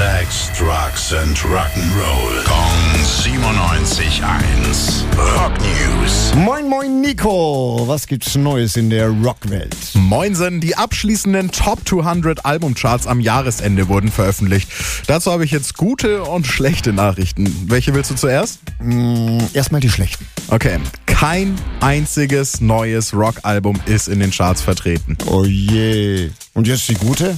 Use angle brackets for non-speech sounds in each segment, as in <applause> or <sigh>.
Sex, Drugs and Rock'n'Roll. Kong 97.1. Rock News. Moin, moin, Nico. Was gibt's Neues in der Rockwelt? Moinsen, die abschließenden Top 200 Albumcharts am Jahresende wurden veröffentlicht. Dazu habe ich jetzt gute und schlechte Nachrichten. Welche willst du zuerst? Erstmal die schlechten. Okay. Kein einziges neues Rockalbum ist in den Charts vertreten. Oh je. Und jetzt die gute?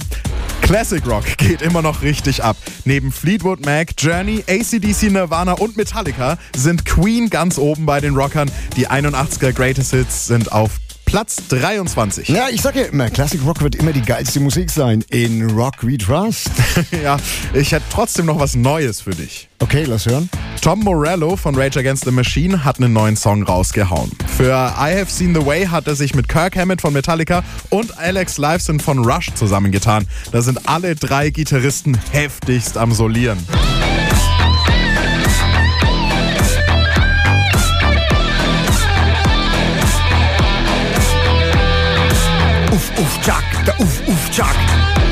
Classic Rock geht immer noch richtig ab. Neben Fleetwood Mac, Journey, ACDC, Nirvana und Metallica sind Queen ganz oben bei den Rockern. Die 81er Greatest Hits sind auf Platz 23. Ja, ich sag ja immer, Classic Rock wird immer die geilste Musik sein. In Rock We Trust. <laughs> ja, ich hätte trotzdem noch was Neues für dich. Okay, lass hören. Tom Morello von Rage Against the Machine hat einen neuen Song rausgehauen. Für I Have Seen the Way hat er sich mit Kirk Hammett von Metallica und Alex Lifeson von Rush zusammengetan. Da sind alle drei Gitarristen heftigst am Solieren. Uff, Chuck, der Uff, uff, Chuck.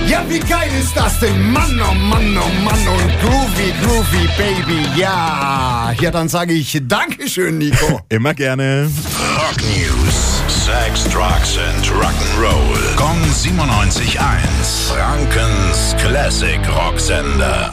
Ja, wie geil ist das denn? Mann, oh Mann, oh Mann und groovy, groovy, baby, ja. Ja, dann sage ich Dankeschön, Nico. <laughs> Immer gerne. Rock News. Sex, Drugs and Rock'n'Roll. Kong 97.1. Frankens Classic Rocksender.